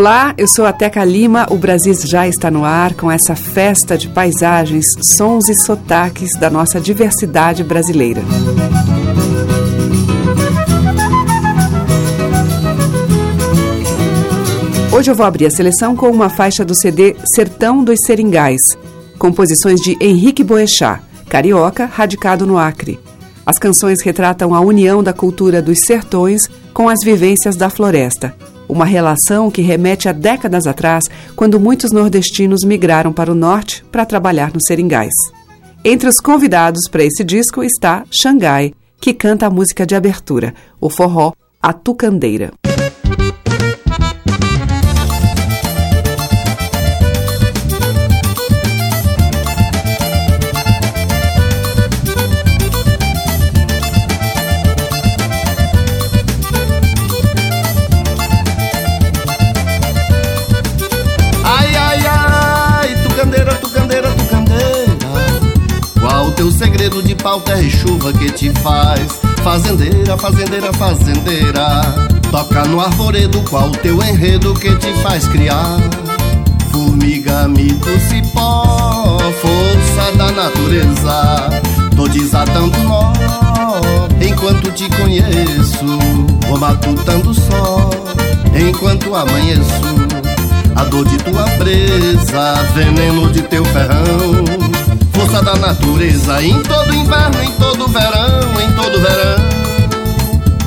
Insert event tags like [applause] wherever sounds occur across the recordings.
Olá, eu sou a Teca Lima. O Brasil já está no ar com essa festa de paisagens, sons e sotaques da nossa diversidade brasileira. Hoje eu vou abrir a seleção com uma faixa do CD Sertão dos Seringais, composições de Henrique Boechat, carioca, radicado no Acre. As canções retratam a união da cultura dos sertões com as vivências da floresta uma relação que remete a décadas atrás, quando muitos nordestinos migraram para o norte para trabalhar nos seringais. Entre os convidados para esse disco está Xangai, que canta a música de abertura, o forró A Tucandeira. Teu segredo de pau, terra e chuva que te faz Fazendeira, fazendeira, fazendeira. Toca no arvoredo, qual teu enredo que te faz criar. Formiga, mito, cipó, força da natureza. Tô desatando nó, enquanto te conheço. Vou matutando só, enquanto amanheço. A dor de tua presa, veneno de teu ferrão força da natureza Em todo inverno, em todo verão, em todo verão.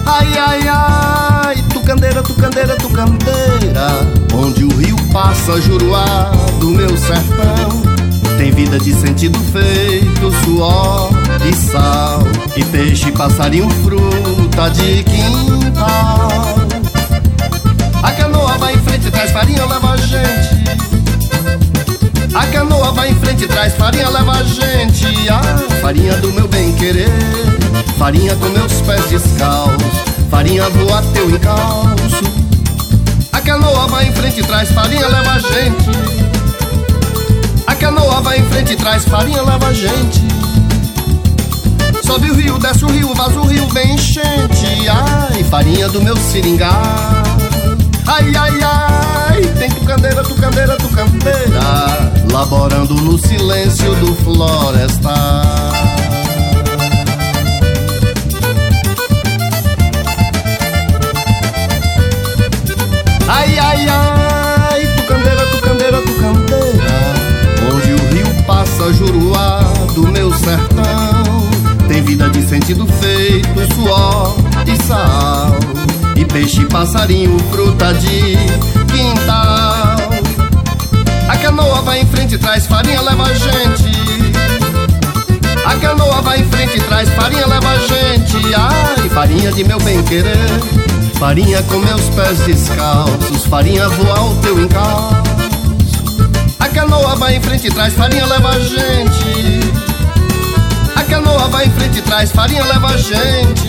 Ai, ai, ai, tucandeira, tucandeira, tucandeira Onde o rio passa, juruá do meu sertão. Tem vida de sentido feito, suor e sal E peixe, passarinho, fruta de quintal. A canoa vai em frente, traz farinha, leva a gente a canoa vai em frente e traz farinha, leva a gente. Ah, farinha do meu bem querer. Farinha com meus pés descalços. Farinha voa teu encalço. A canoa vai em frente e traz farinha, leva a gente. A canoa vai em frente e traz farinha, leva a gente. Sobe o rio, desce o rio, vaza o rio, vem enchente. Ai, farinha do meu seringá. Ai, ai, ai, tem tucandeira, tucandeira, tucandeira Laborando no silêncio do florestal. Ai, ai, ai, tucandeira, tucandeira, tucandeira Onde o rio passa, juruá do meu sertão. Tem vida de sentido feito, suor e sal. E peixe, passarinho, fruta de quintal canoa vai em frente traz farinha, leva a gente. A canoa vai em frente traz farinha, leva a gente. Ai, farinha de meu bem querer Farinha com meus pés descalços Farinha voar o teu encalço. A canoa vai em frente traz farinha, leva a gente. A canoa vai em frente traz farinha, leva a gente.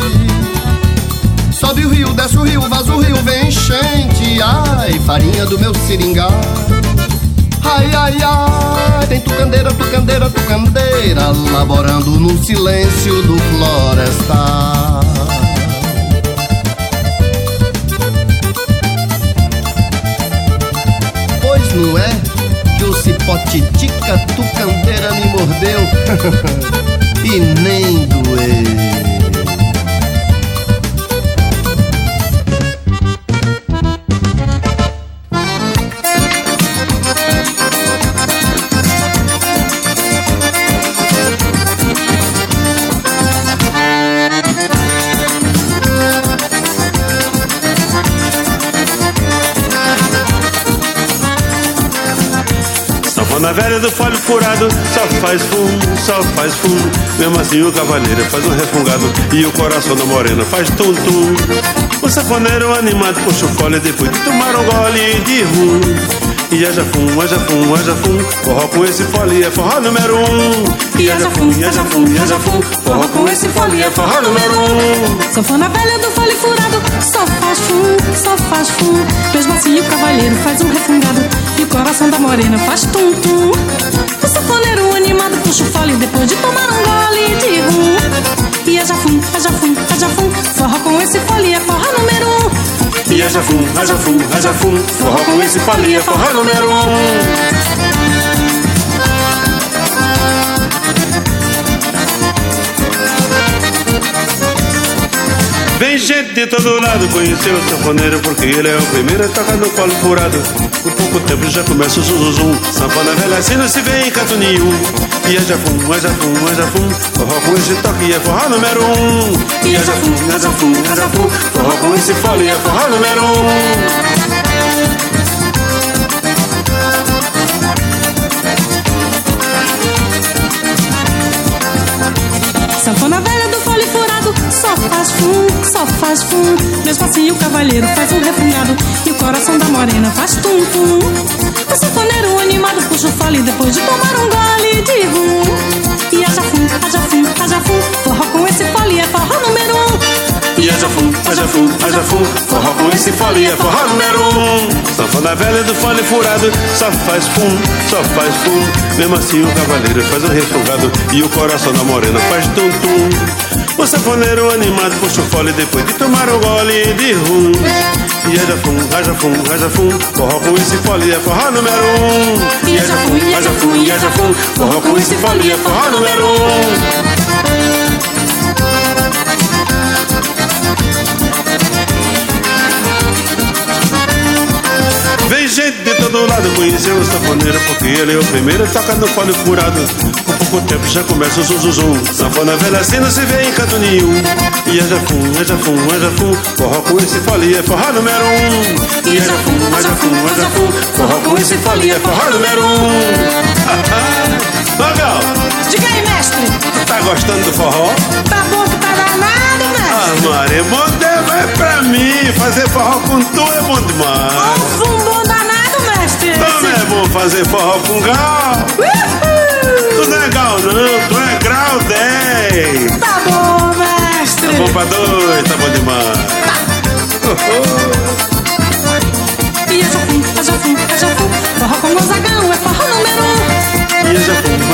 Sobe o rio, desce o rio, vaza o rio, vem enchente. Ai, farinha do meu seringá Ai, ai, ai, tem tucandeira, tucandeira, tucandeira Laborando no silêncio do florestal. Pois não é que o cipotitica tucandeira me mordeu? [laughs] E nem doeu Na velha do folho furado só faz fumo, só faz fumo. Mesmo assim o cavaleiro faz um refungado e o coração da morena faz tum-tum. O safoneiro animado puxa o fole depois de tomar um gole de rum. E é jafum, é jafum, é jafum, forró com esse folia, é forró número um. E é jafum, é jafum, é jafum, forró com esse folia, é forró número um. Sanfona velha do fole furado, só faz fum, só faz fum. Mesmo assim o cavalheiro faz um refungado coração da morena faz tum tum. O sanfoneiro animado puxa o fole depois de tomar um gole de rum. E é jafum, é jafum, é jafum, forró com esse fole é número um. E é jafum, é jafum, é jafum, forró com esse fole é número um. Vem gente de todo lado conhecer o sanfoneiro Porque ele é o primeiro a tocar no colo furado Por pouco tempo já começa o zuzuzum Sanfona velha assim não se vê em canto nenhum E é jafum, é jafum, é jafum. Forró com esse toque é forró número um. E é jafum, é jafum, é jafum. Forró com esse fole é forró número um faz fum, só faz fum. Mesmo assim o cavalheiro faz um refungado e o coração da morena faz tum tum. O sanfoneiro animado puxa o fole depois de tomar um gole de rum. E haja fum, haja fum, haja fum, forró com esse fole é forró número um. E é jafum, é jafum, é jafum Forró com esse fole é forró número um Sanfona velha do fole furado Só faz fum, só faz fum Mesmo assim o cavaleiro faz um refogado E o coração da morena faz tum tum O sanfoneiro animado puxa o fole Depois de tomar um gole de rum. E é jafum, é jafum, é jafum Forró com esse fole é forró número um. E é jafum, é jafum, é jafum Forró com esse fole é forró número um. Vem gente de todo lado conhecer o sanfoneiro Porque ele é o primeiro a tocar no fole furado pouco tempo já começa o zuzuzum Sanfona velha assim não se vê em canto nenhum. E é jafum, é jafum, é jafum Forró com esse fole é forró número um. E é jafum, é jafum, é jafum Forró com esse fole é forró número um. [laughs] Magal, Diga aí, mestre, tá gostando do forró? tá bom que tá danado, mestre? Ah, Maria, bom tempo é pra mim Fazer forró com tu é bom demais. Um fumbom danado, mestre. Então não é bom fazer forró com gal Tu não é gal não, tu é grau 10 Tá bom, mestre. Tá bom pra dois, tá bom demais. E é jafum, é jafum, é jafum, forró com gozagão é forró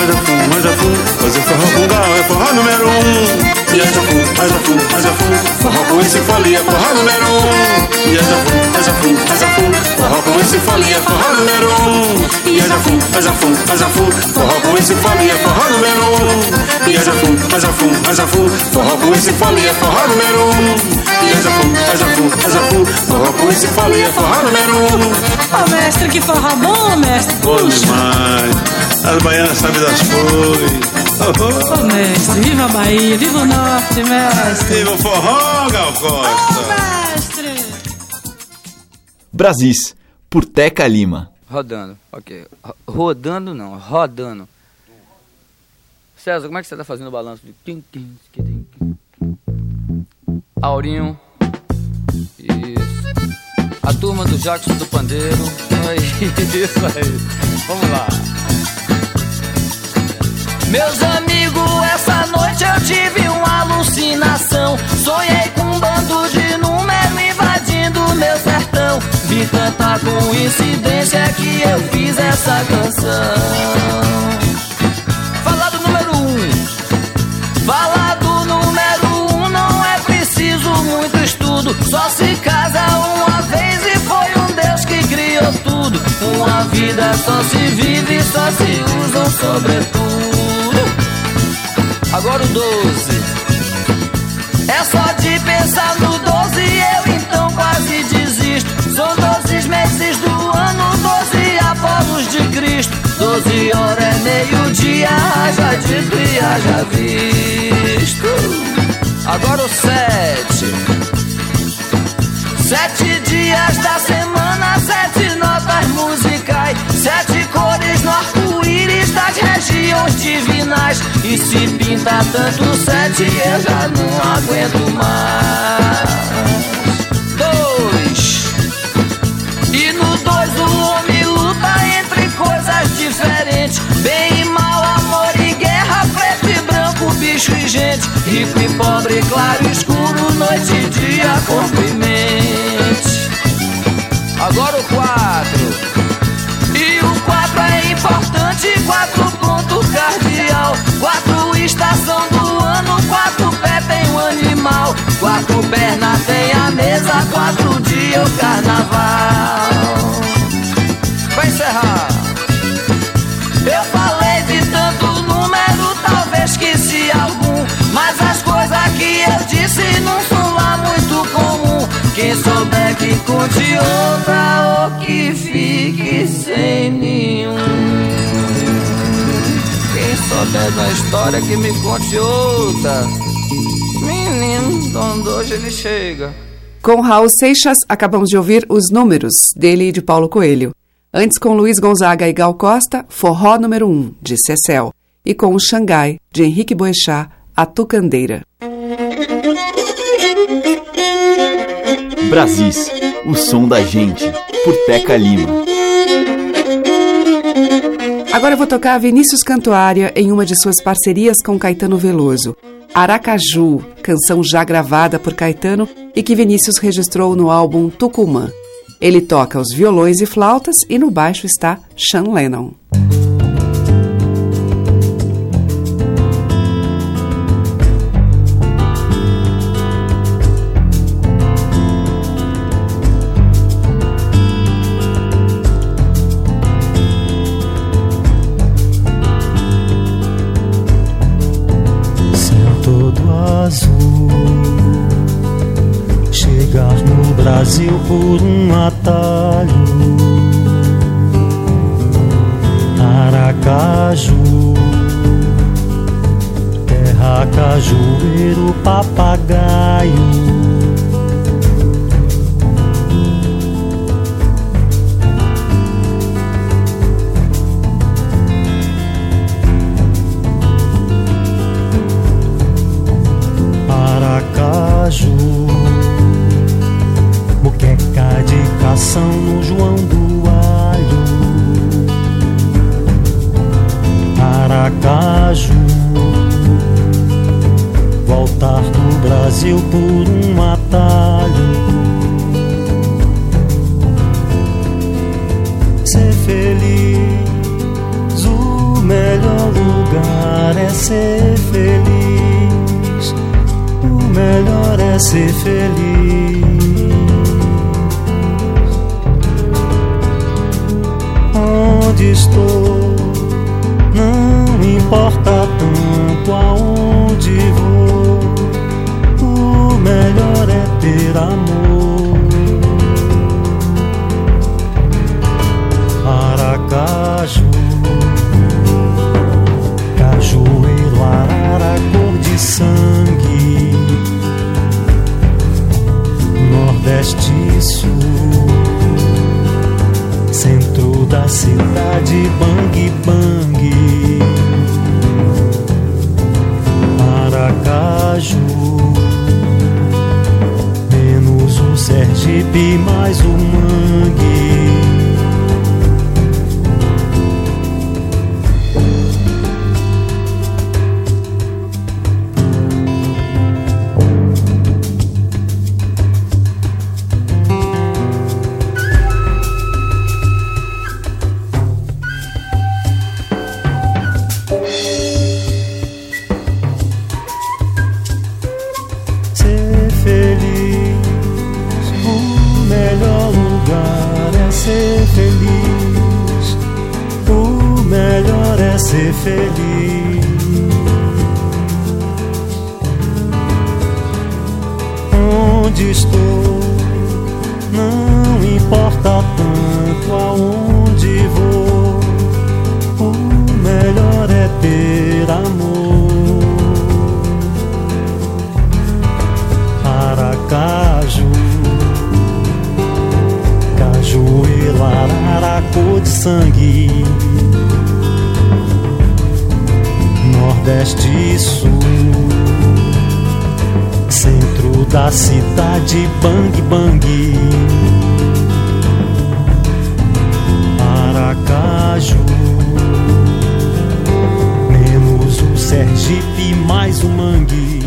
é jafum, é jafum, é jafum Fazer forró com gal é forró número um E é jafum, é jafum, é jafum Forró com esse fole é forró número um E é jafum, é jafum, é jafum Forró com esse fole é forró número um E é jafum, é jafum, é jafum Forró com esse fole é forró número um E é jafum, é jafum, é jafum Forró com esse fole é forró número um E é jafum, é jafum, é jafum Forró com esse fole é forró número um Ô, mestre, que forró bom, mestre. Bom demais As baianas sabem das coisas Ô, mestre, viva a Bahia, viva o norte, mestre. Viva o forró, Gal Costa! Ô, mestre. Brasis, por Teca Lima. Rodando, ok. Ro- Rodando não, rodando. César, como é que você tá fazendo o balanço? Aurinho. Isso. A turma do Jackson do Pandeiro. É [laughs] isso aí. Vamos lá. Meus amigos, essa noite eu tive uma alucinação. Sonhei com um bando de número invadindo meu sertão. Vi tanta coincidência que eu fiz essa canção. Fala do número um. Fala do número um, não é preciso muito estudo. Só se casa uma vez e foi um Deus que criou tudo. Uma vida só se vive, só se usa um sobretudo. Agora o 12. É só de pensar no 12, eu então quase desisto. São 12 meses do ano, 12 Apolos de Cristo. 12 horas é meio-dia, haja dito e haja visto. Agora o 7. Sete dias da semana, sete notas musicais, sete Lampiões divinais. E se pinta tanto sete Eu já não aguento mais. Dois. E no dois o homem luta Entre coisas diferentes. Bem e mal, amor e guerra Preto e branco, bicho e gente. Rico e pobre, claro e escuro Noite e dia, cumprimente. Agora o quatro. E o quatro é importante, quatro animal. Quatro pernas tem a mesa, quatro dias o carnaval. Vai encerrar. Eu falei de tanto número, talvez esqueci algum. Mas as coisas que eu disse não são lá muito comum. Quem souber que conte outra ou que fique sem nenhum. Quem souber da história que me conte outra. Menino, quando hoje ele chega. Com Raul Seixas, acabamos de ouvir Os Números, dele e de Paulo Coelho. Antes, com Luiz Gonzaga e Gal Costa, Forró número 1, de Cecel. E com o Xangai, de Henrique Boechat, A Tucandeira. Brasis, o som da gente, por Teca Lima. Agora eu vou tocar Vinícius Cantuária em uma de suas parcerias com Caetano Veloso. Aracaju, canção já gravada por Caetano e que Vinícius registrou no álbum Tucumã. Ele toca os violões e flautas e no baixo está Sean Lennon. Por lugar é ser feliz. O melhor é ser feliz. Onde estou, não importa tanto aonde Sul, centro da cidade, bang bang. Aracaju, menos o Sergipe, mais o sangue. Nordeste e Sul, centro da cidade, bang bang. Aracaju, menos o Sergipe, mais o mangue.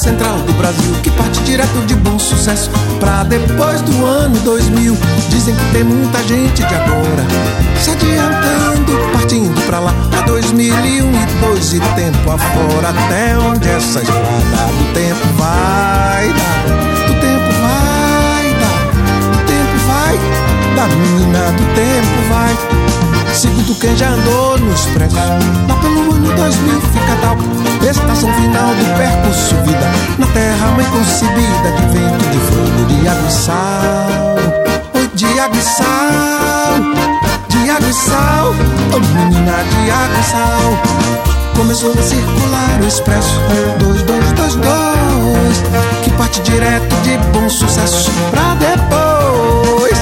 Central do Brasil Que parte direto de bom sucesso. Pra depois do ano 2000 Dizem que tem muita gente de agora. Se adiantando, partindo pra lá Pra 2001 e dois e tempo afora. Até onde essa estrada do tempo vai dar? Do tempo vai dar, do tempo vai, da menina do tempo vai. Segundo quem já andou no expresso, lá pelo ano 2000 fica tal. Concebida de vento, de fogo, de água e sal. De água e sal, de água e sal, oh menina de água e sal. Começou a circular o expresso 2222 Que parte direto de bom sucesso pra depois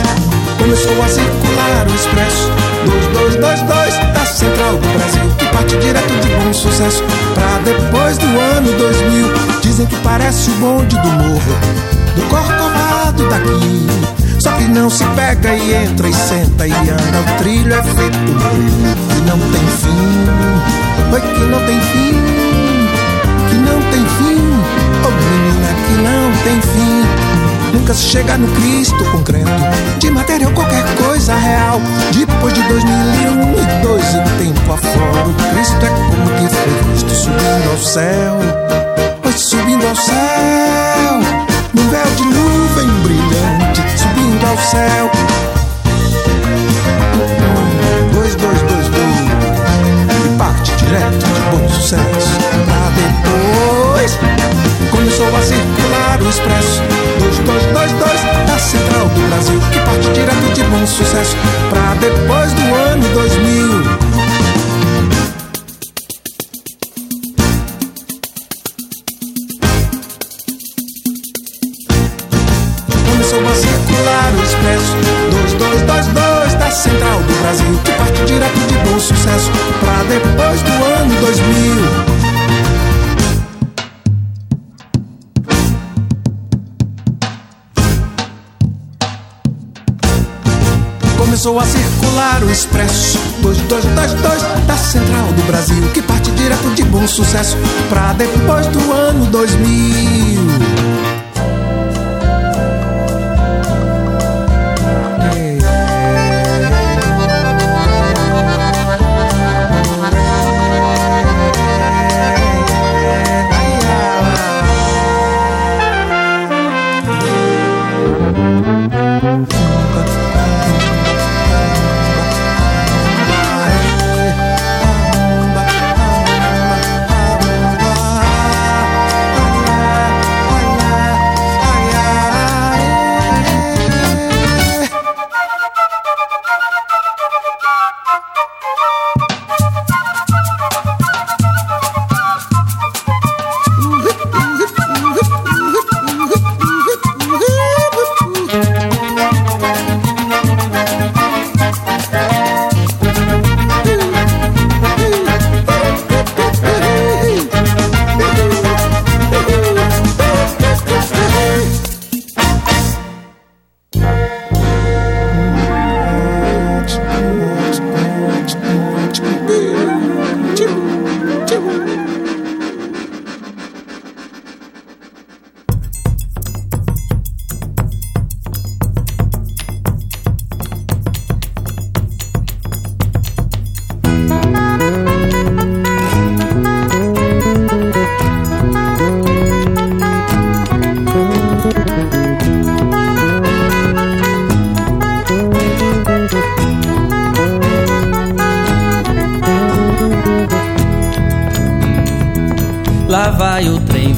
Começou a circular o expresso 2222 Da central do Brasil Que parte direto de bom sucesso pra depois do ano 2000 Dizem que parece o bonde do morro Do corcovado daqui só que não se pega e entra e senta e anda. O trilho é feito que não tem fim. Oi, que não tem fim. Que não tem fim. Oh, menina, que não tem fim. Nunca se chega no Cristo concreto. De matéria ou qualquer coisa real. Depois de 2001 e dois e tempo afora. O Cristo é como que foi visto subindo ao céu. Oi, subindo ao céu. Num véu de nuvem brilhante subindo ao céu. Dois, dois, dois, dois. E parte direto de bom sucesso. Pra depois começou a circular o expresso. Dois, dois, dois, dois. Da central do Brasil. Que parte direto de bom sucesso. Pra depois do ano 2000. Sucesso Pra depois do ano 2000 Começou a circular o expresso 2222 da central do Brasil Que parte direto de bom sucesso Pra depois do ano 2000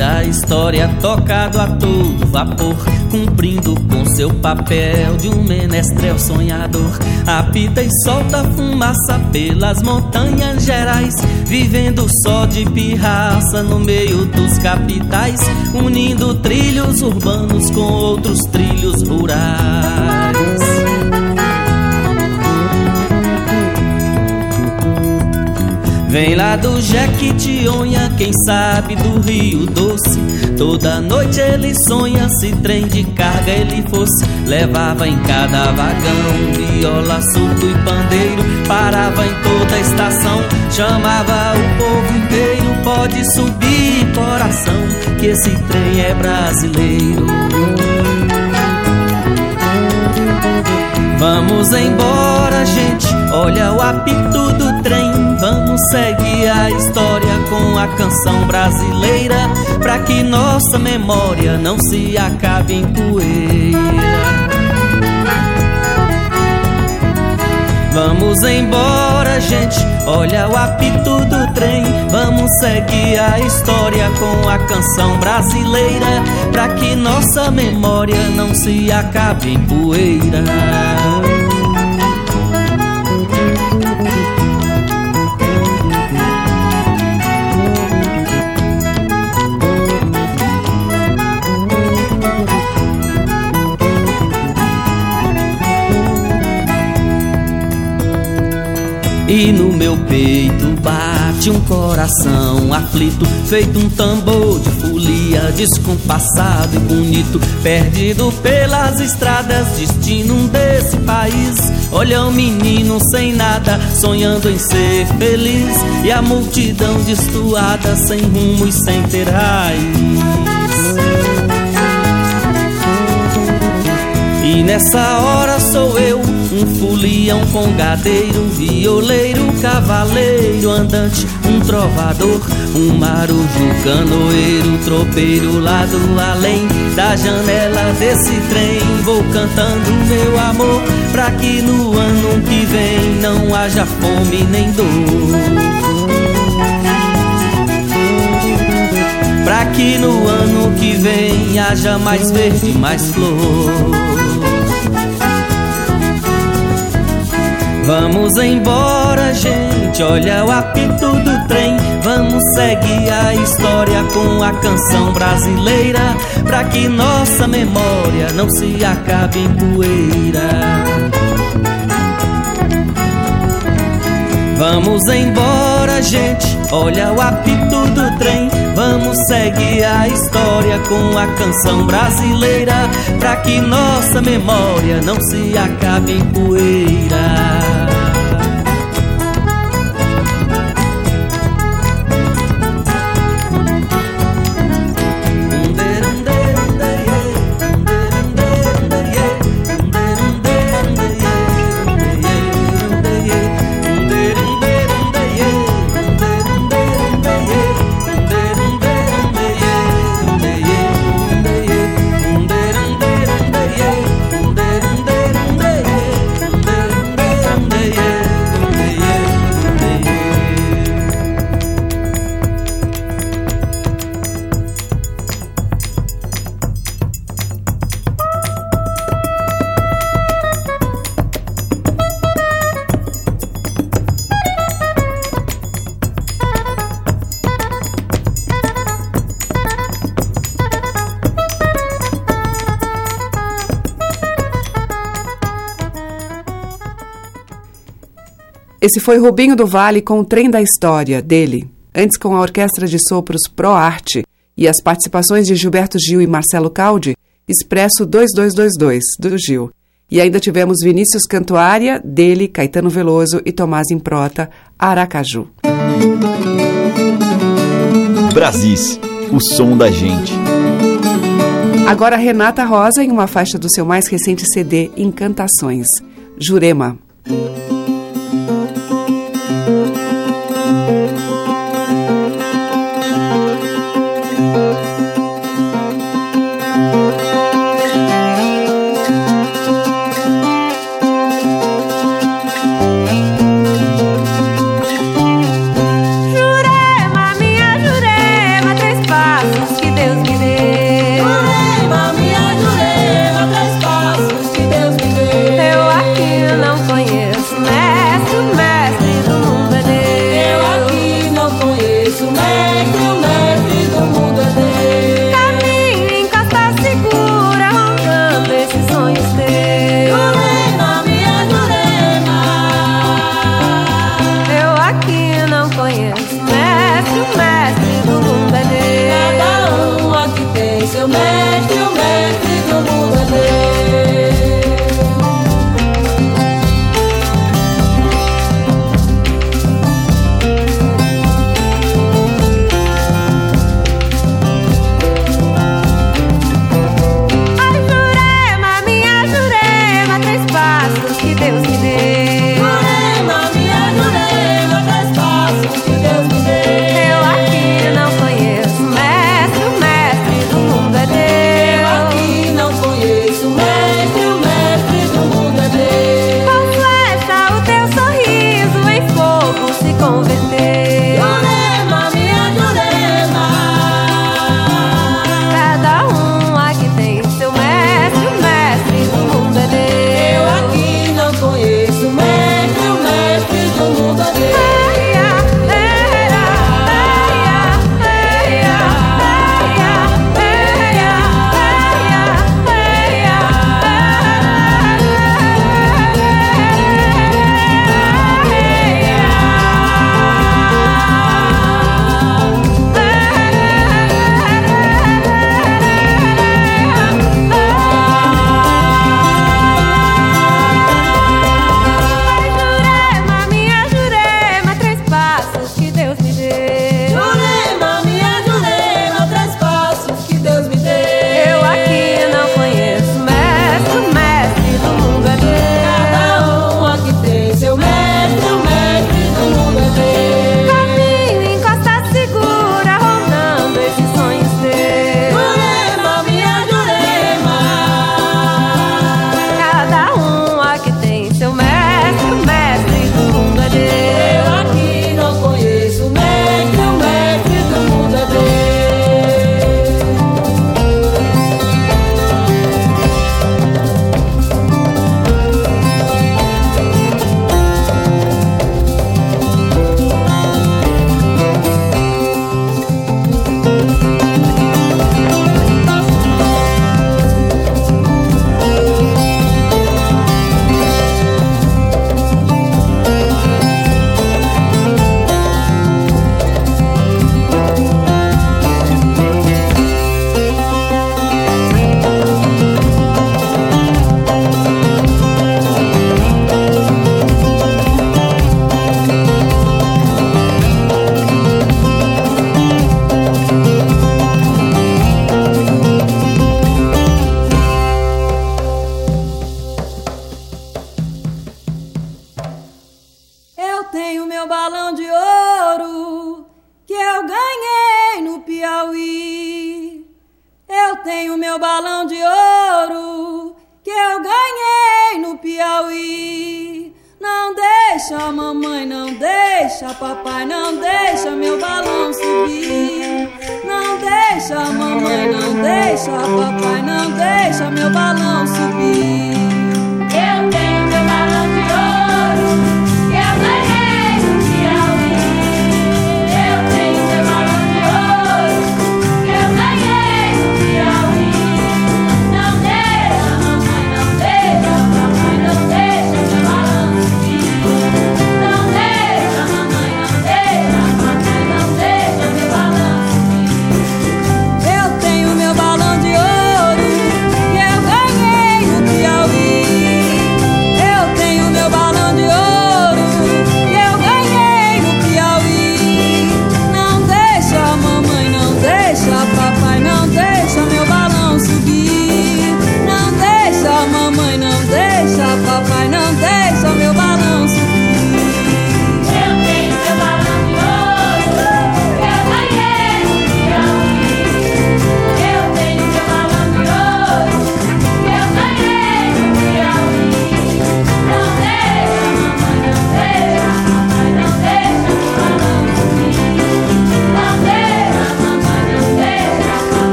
da história tocado a todo vapor, cumprindo com seu papel de um menestrel sonhador. Apita e solta fumaça pelas montanhas gerais, vivendo só de pirraça no meio dos capitais, unindo trilhos urbanos com outros trilhos rurais. Vem lá do Jequitinhonha, quem sabe do Rio Doce. Toda noite ele sonha, se trem de carga ele fosse. Levava em cada vagão viola, surdo e pandeiro. Parava em toda a estação, chamava o povo inteiro. Pode subir, coração, que esse trem é brasileiro. Vamos embora, gente. Olha o apito do trem. Vamos seguir a história com a canção brasileira. Pra que nossa memória não se acabe em poeira. Vamos embora, gente. Olha o apito do trem. Vamos seguir a história com a canção brasileira. Pra que nossa memória não se acabe em poeira. E no meu peito bate um coração aflito, feito um tambor de folia, descompassado e bonito, perdido pelas estradas, destino desse país. Olha um menino sem nada, sonhando em ser feliz, e a multidão destoada, sem rumo e sem ter raiz. E nessa hora sou eu, um folião congadeiro, violeiro, cavaleiro, andante, um trovador, um marujo, canoeiro, tropeiro lá do além da janela desse trem. Vou cantando meu amor, pra que no ano que vem não haja fome nem dor. Pra que no ano que vem haja mais verde, mais flor. Vamos embora, gente, olha o apito do trem. Vamos seguir a história com a canção brasileira. Pra que nossa memória não se acabe em poeira. Vamos embora, gente, olha o apito do trem. Vamos seguir a história com a canção brasileira. Pra que nossa memória não se acabe em poeira. Esse foi Rubinho do Vale com o Trem da História, dele. Antes com a Orquestra de Sopros Pro Arte e as participações de Gilberto Gil e Marcelo Caldi, Expresso 2222, do Gil. E ainda tivemos Vinícius Cantuária, dele, Caetano Veloso e Tomás Improta, Aracaju. Brasis, o som da gente. Agora Renata Rosa em uma faixa do seu mais recente CD, Encantações, Jurema.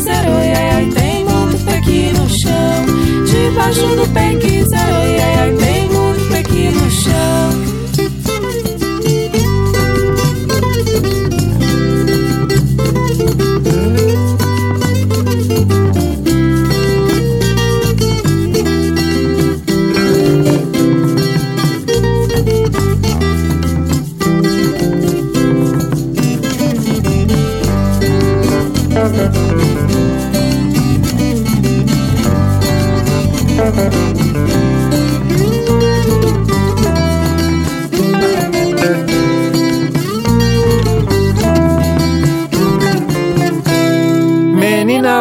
Pequi zero, yeah, tem muito pequi no chão. Debaixo do pequi zero, yeah, tem muito pequi no chão.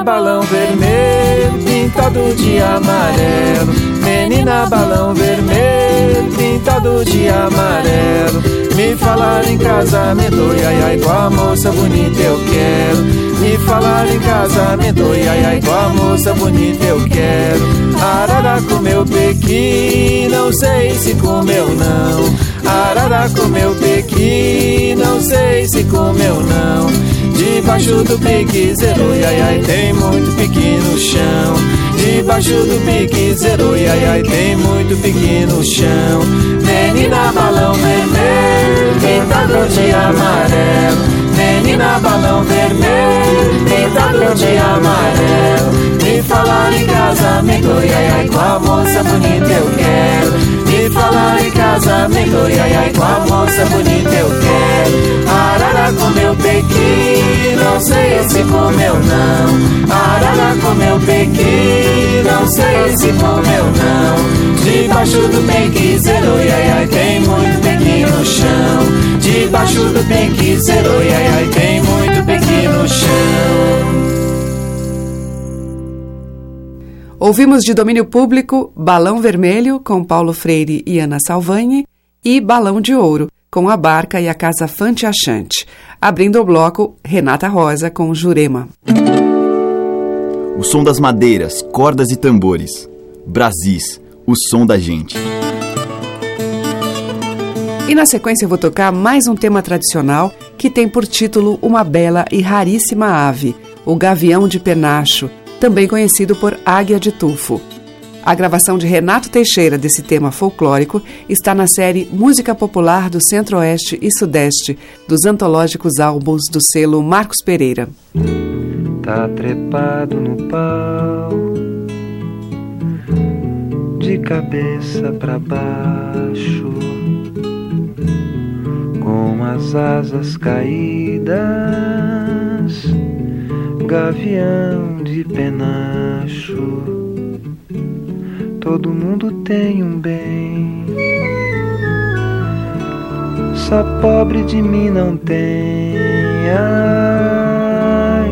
Balão vermelho, pintado de amarelo. Menina balão vermelho, pintado de amarelo. Me falar em casamento, ai ai, com a moça bonita eu quero. Me falar em casamento, ai ai, com a moça bonita eu quero. Arara comeu pequi, não sei se comeu não. Arara comeu pequi, não sei se comeu não. Debaixo do pique zero, ai ai, tem muito pique no chão. Debaixo do pique zero, ai ai, tem muito pique no chão. Menina balão vermelho, pintado de amarelo. Menina balão vermelho, pintado de amarelo. Me falar em casamento, ai ai, com a moça bonita eu quero. Falar em casamento, ai ai, com a moça bonita eu quero. Arara comeu pequi, não sei se comeu não. Arara comeu pequi, não sei se comeu não. Debaixo do pequi zero, ai ai, tem muito pequi no chão. Debaixo do pequi zero, ai ai, tem Ouvimos de domínio público Balão Vermelho, com Paulo Freire e Ana Salvani, e Balão de Ouro, com a Barca e a Casa Fante Achante. Abrindo o bloco, Renata Rosa com Jurema. O som das madeiras, cordas e tambores. Brasis, o som da gente. E na sequência eu vou tocar mais um tema tradicional que tem por título uma bela e raríssima ave, o gavião de penacho, também conhecido por águia de tufo. A gravação de Renato Teixeira desse tema folclórico está na série Música Popular do Centro-Oeste e Sudeste, dos antológicos álbuns do selo Marcos Pereira. Tá trepado no pau, de cabeça para baixo, com as asas caídas gavião de penacho. Todo mundo tem um bem, só pobre de mim não tem. Ai,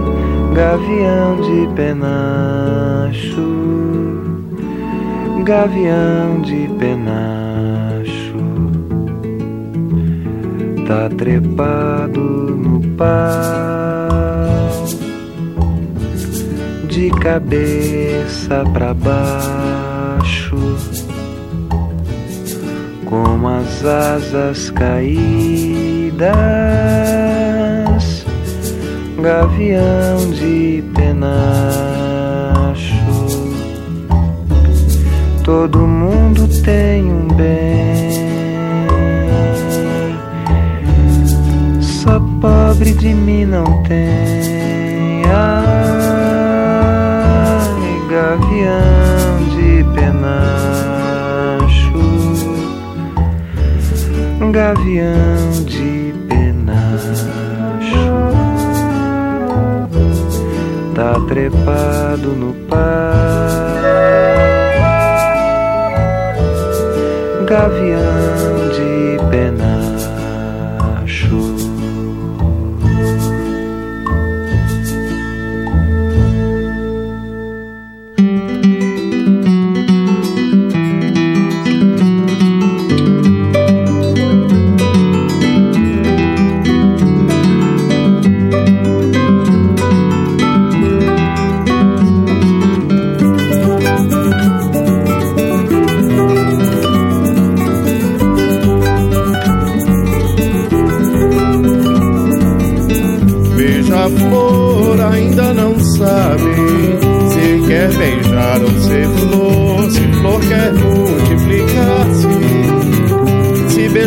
gavião de penacho, gavião de penacho, tá trepado no pau de cabeça para baixo, com as asas caídas, gavião de penacho. Todo mundo tem um bem, só pobre de mim não tem. Ah, gavião de penacho, gavião de penacho, tá trepado no pau, gavião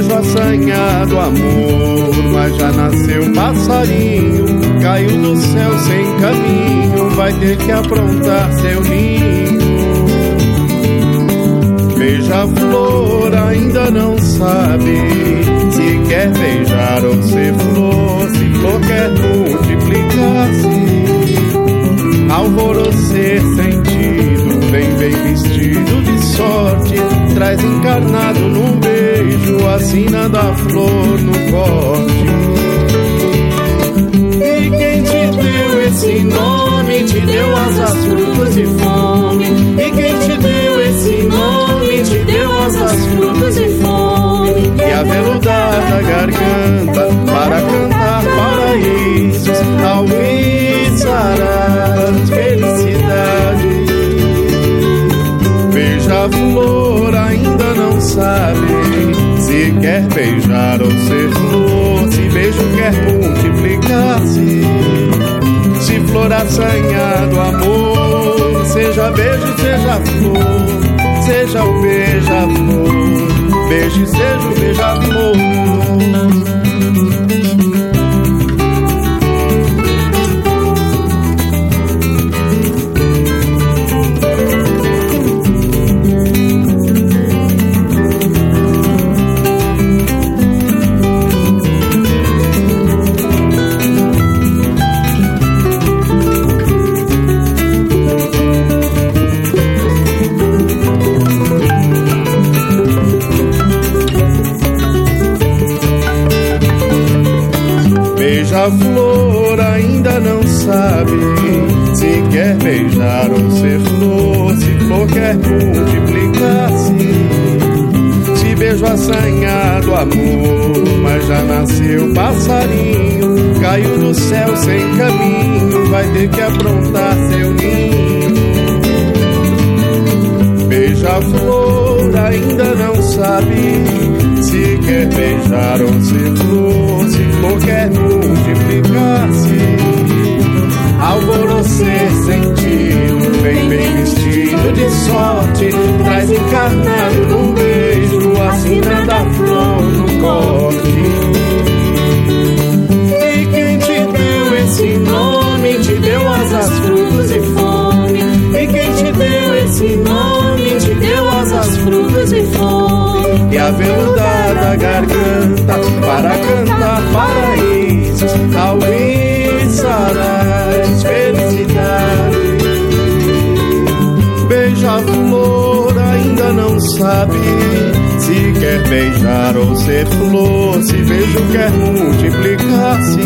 assanhado amor, mas já nasceu passarinho, caiu do céu sem caminho, vai ter que aprontar seu ninho. Beija-flor ainda não sabe se quer beijar ou ser flor, se flor quer multiplicar-se, alvorocer sentido, vem bem vestido de sorte, traz encarnado assina da flor no corte. Assanhado amor, seja beijo, seja flor, seja o beija-flor, beijo seja o beija-flor. Beijar ou ser flor, se flor quer multiplicar-se. Se beijo assanhado amor, mas já nasceu passarinho, caiu do céu sem caminho, vai ter que aprontar seu ninho. Beija-flor ainda não sabe se quer beijar ou ser flor, se flor quer multiplicar-se. Alvorocer sentido, vestido de sorte, traz encarnado num beijo, assina da flor no corte. E quem te deu esse nome, te deu asas, frutos e fome. E quem te deu esse nome, te deu asas, frutos e fome. E a veludada garganta para cantar paraísos, alviçarás sabe se quer beijar ou ser flor, se beijo quer multiplicar-se.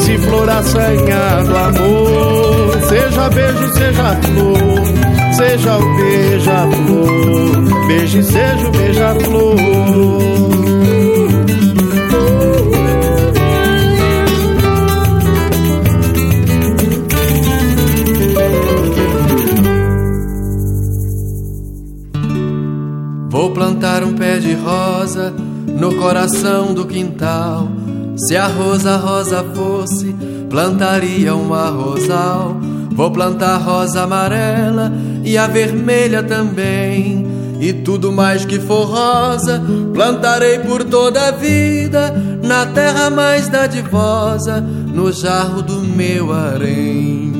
Se flor assanhado amor, seja beijo, seja flor, seja o beija-flor, beijo seja o beija-flor. De rosa no coração do quintal. Se a rosa rosa fosse, plantaria uma rosal. Vou plantar rosa amarela e a vermelha também. E tudo mais que for rosa, plantarei por toda a vida, na terra mais dadivosa, no jarro do meu harém.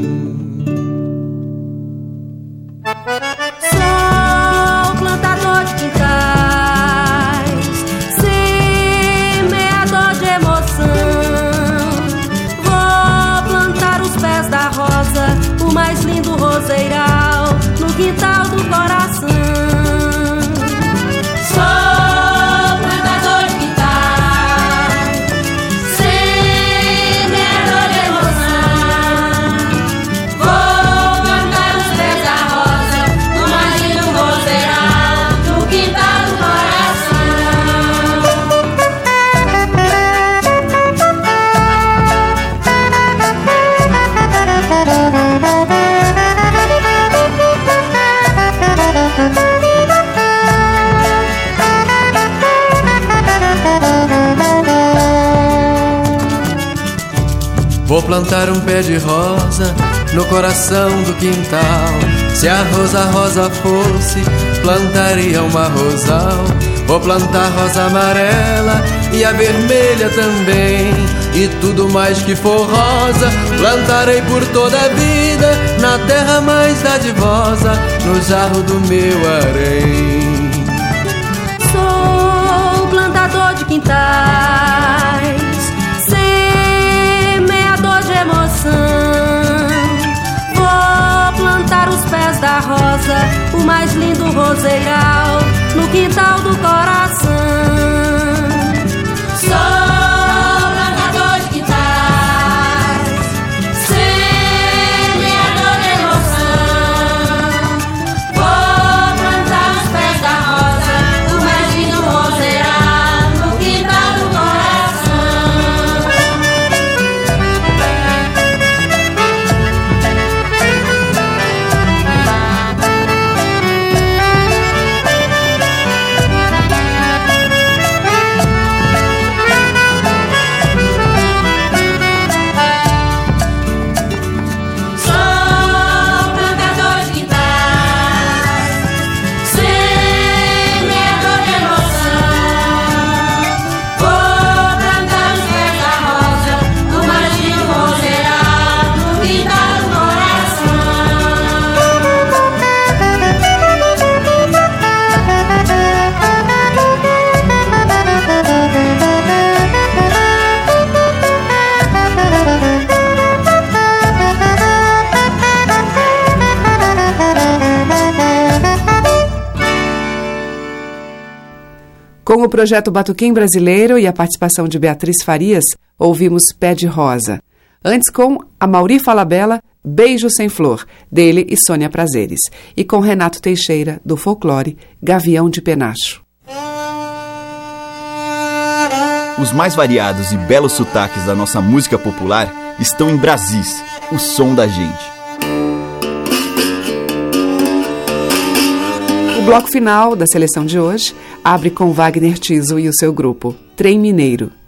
Plantar um pé de rosa no coração do quintal. Se a rosa rosa fosse, plantaria uma rosal. Vou plantar rosa amarela e a vermelha também. E tudo mais que for rosa, plantarei por toda a vida. Na terra mais dadivosa, no jarro do meu harém. Sou plantador de quintais, emoção. Vou plantar os pés da rosa, o mais lindo roseiral, no quintal do coração. Projeto Batuquim Brasileiro e a participação de Beatriz Farias, ouvimos Pé de Rosa. Antes com a Mauri Falabella, Beijo Sem Flor, dele e Sônia Prazeres. E com Renato Teixeira, do Folclore, Gavião de Penacho. Os mais variados e belos sotaques da nossa música popular estão em Brasis, o som da gente. O bloco final da seleção de hoje abre com Wagner Tiso e o seu grupo, Trem Mineiro.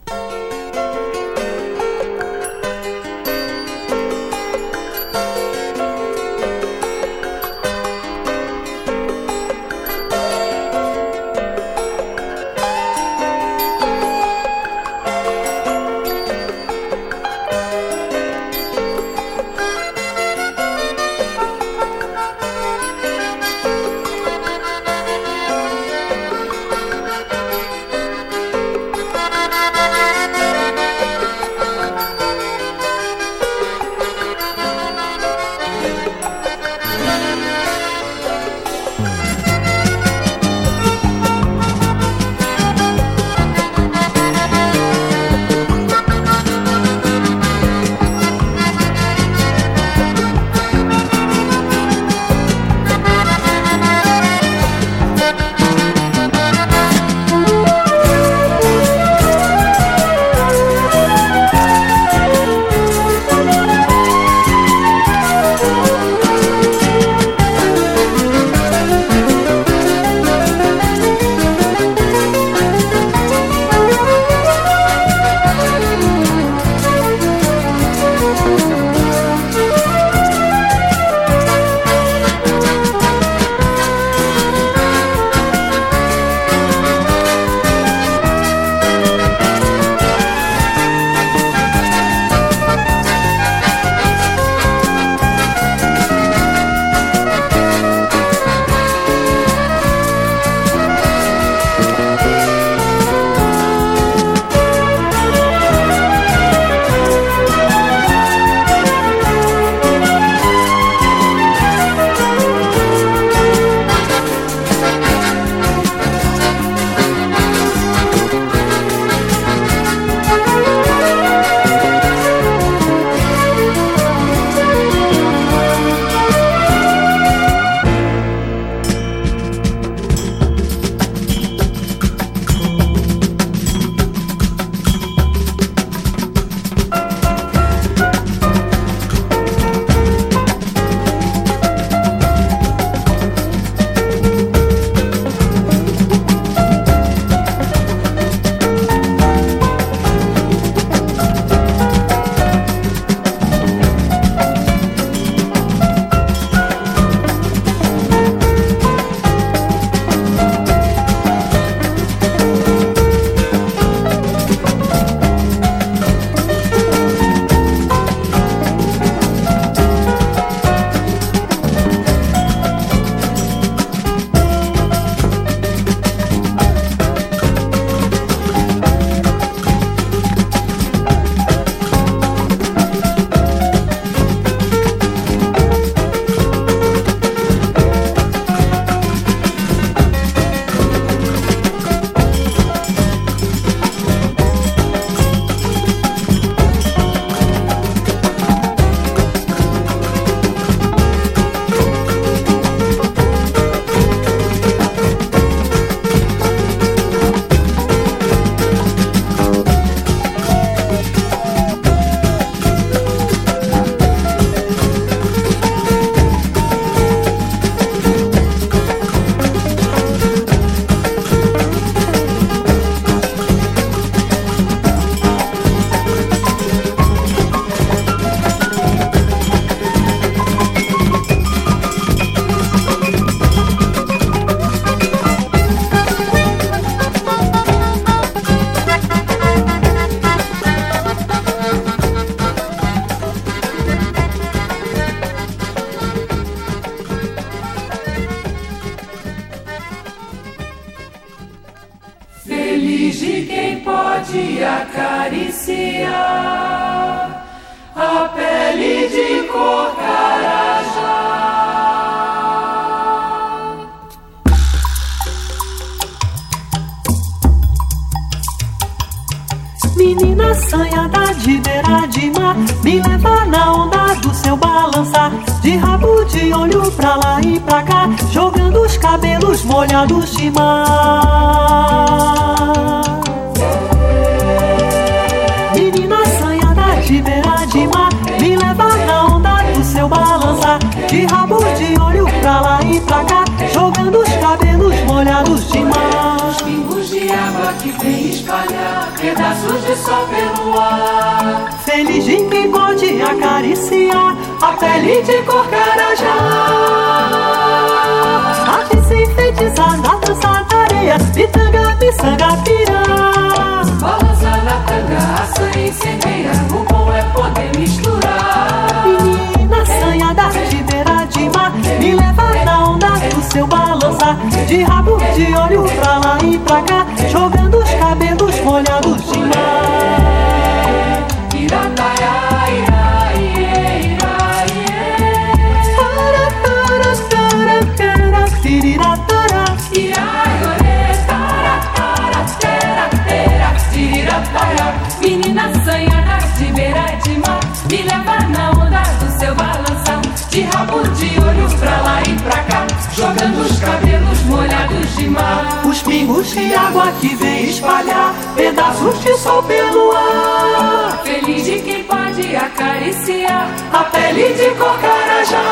Menina sanha das de beira de mar, me leva na onda do seu balançar. De rabo de olho pra lá e pra cá, jogando os cabelos molhados de mar. Os pingos de água que vem espalhar, pedaços de sol pelo ar. Feliz de quem pode acariciar a pele de cocarajá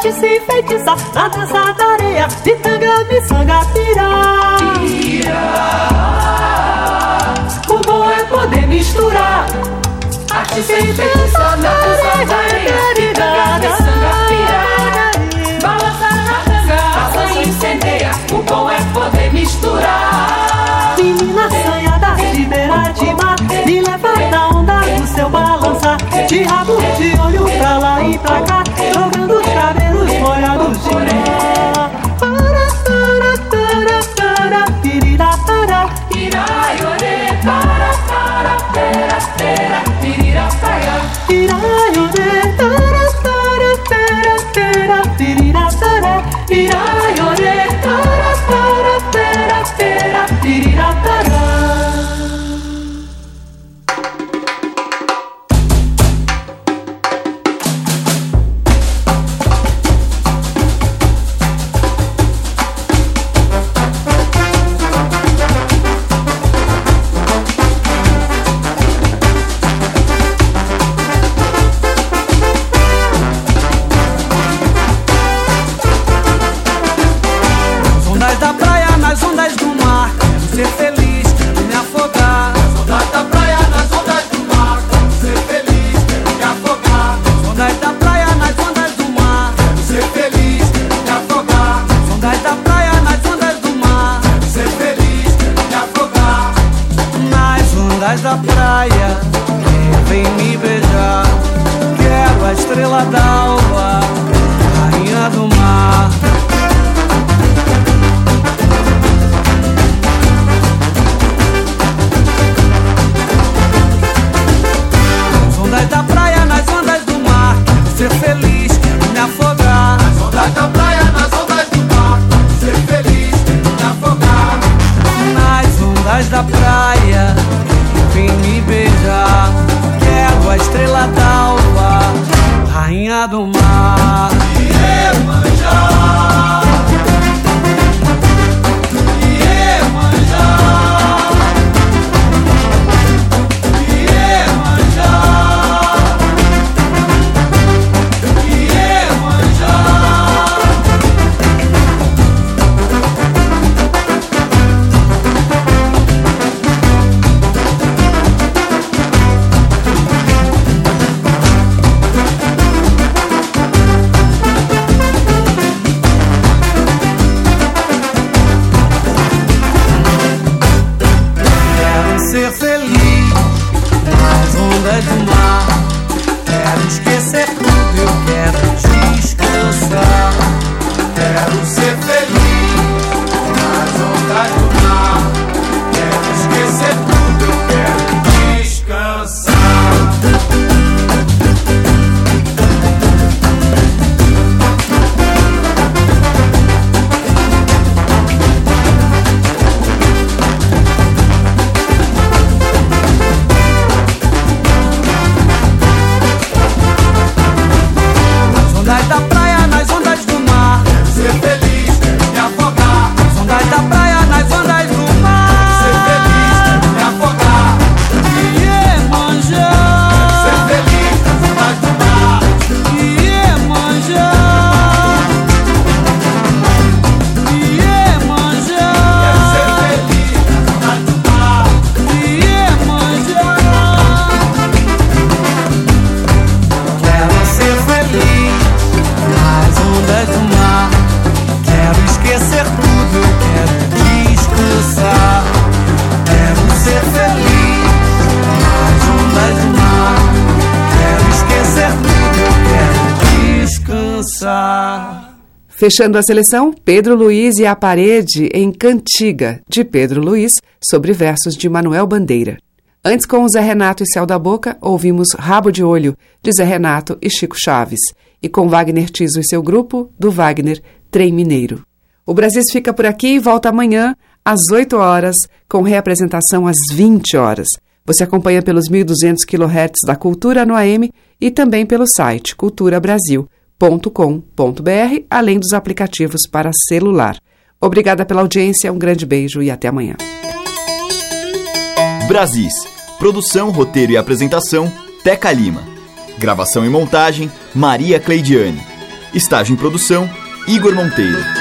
te se enfeitiçar Na dança da areia, pitanga, miçanga, pirá Pirá misturar arte sem pensar na dança da a sanga balançar na tanga, ação incendeia. O bom é poder misturar. Menina sanha da ribeira de mar, me levanta na onda do seu balançar, de rabo Mira, yo te Fechando a seleção, Pedro Luiz e a Parede em Cantiga, de Pedro Luiz, sobre versos de Manuel Bandeira. Antes, com Zé Renato e Céu da Boca, ouvimos Rabo de Olho, de Zé Renato e Chico Chaves. E com Wagner Tiso e seu grupo, do Wagner, Trem Mineiro. O Brasil fica por aqui e volta amanhã, às 8 horas, com reapresentação às 20 horas. Você acompanha pelos 1.200 kHz da Cultura no AM e também pelo site culturabrasil.com.br, além dos aplicativos para celular. Obrigada pela audiência, um grande beijo e até amanhã. Brasis. Produção, roteiro e apresentação, Teca Lima. Gravação e montagem, Maria Cleidiane. Estágio em produção, Igor Monteiro.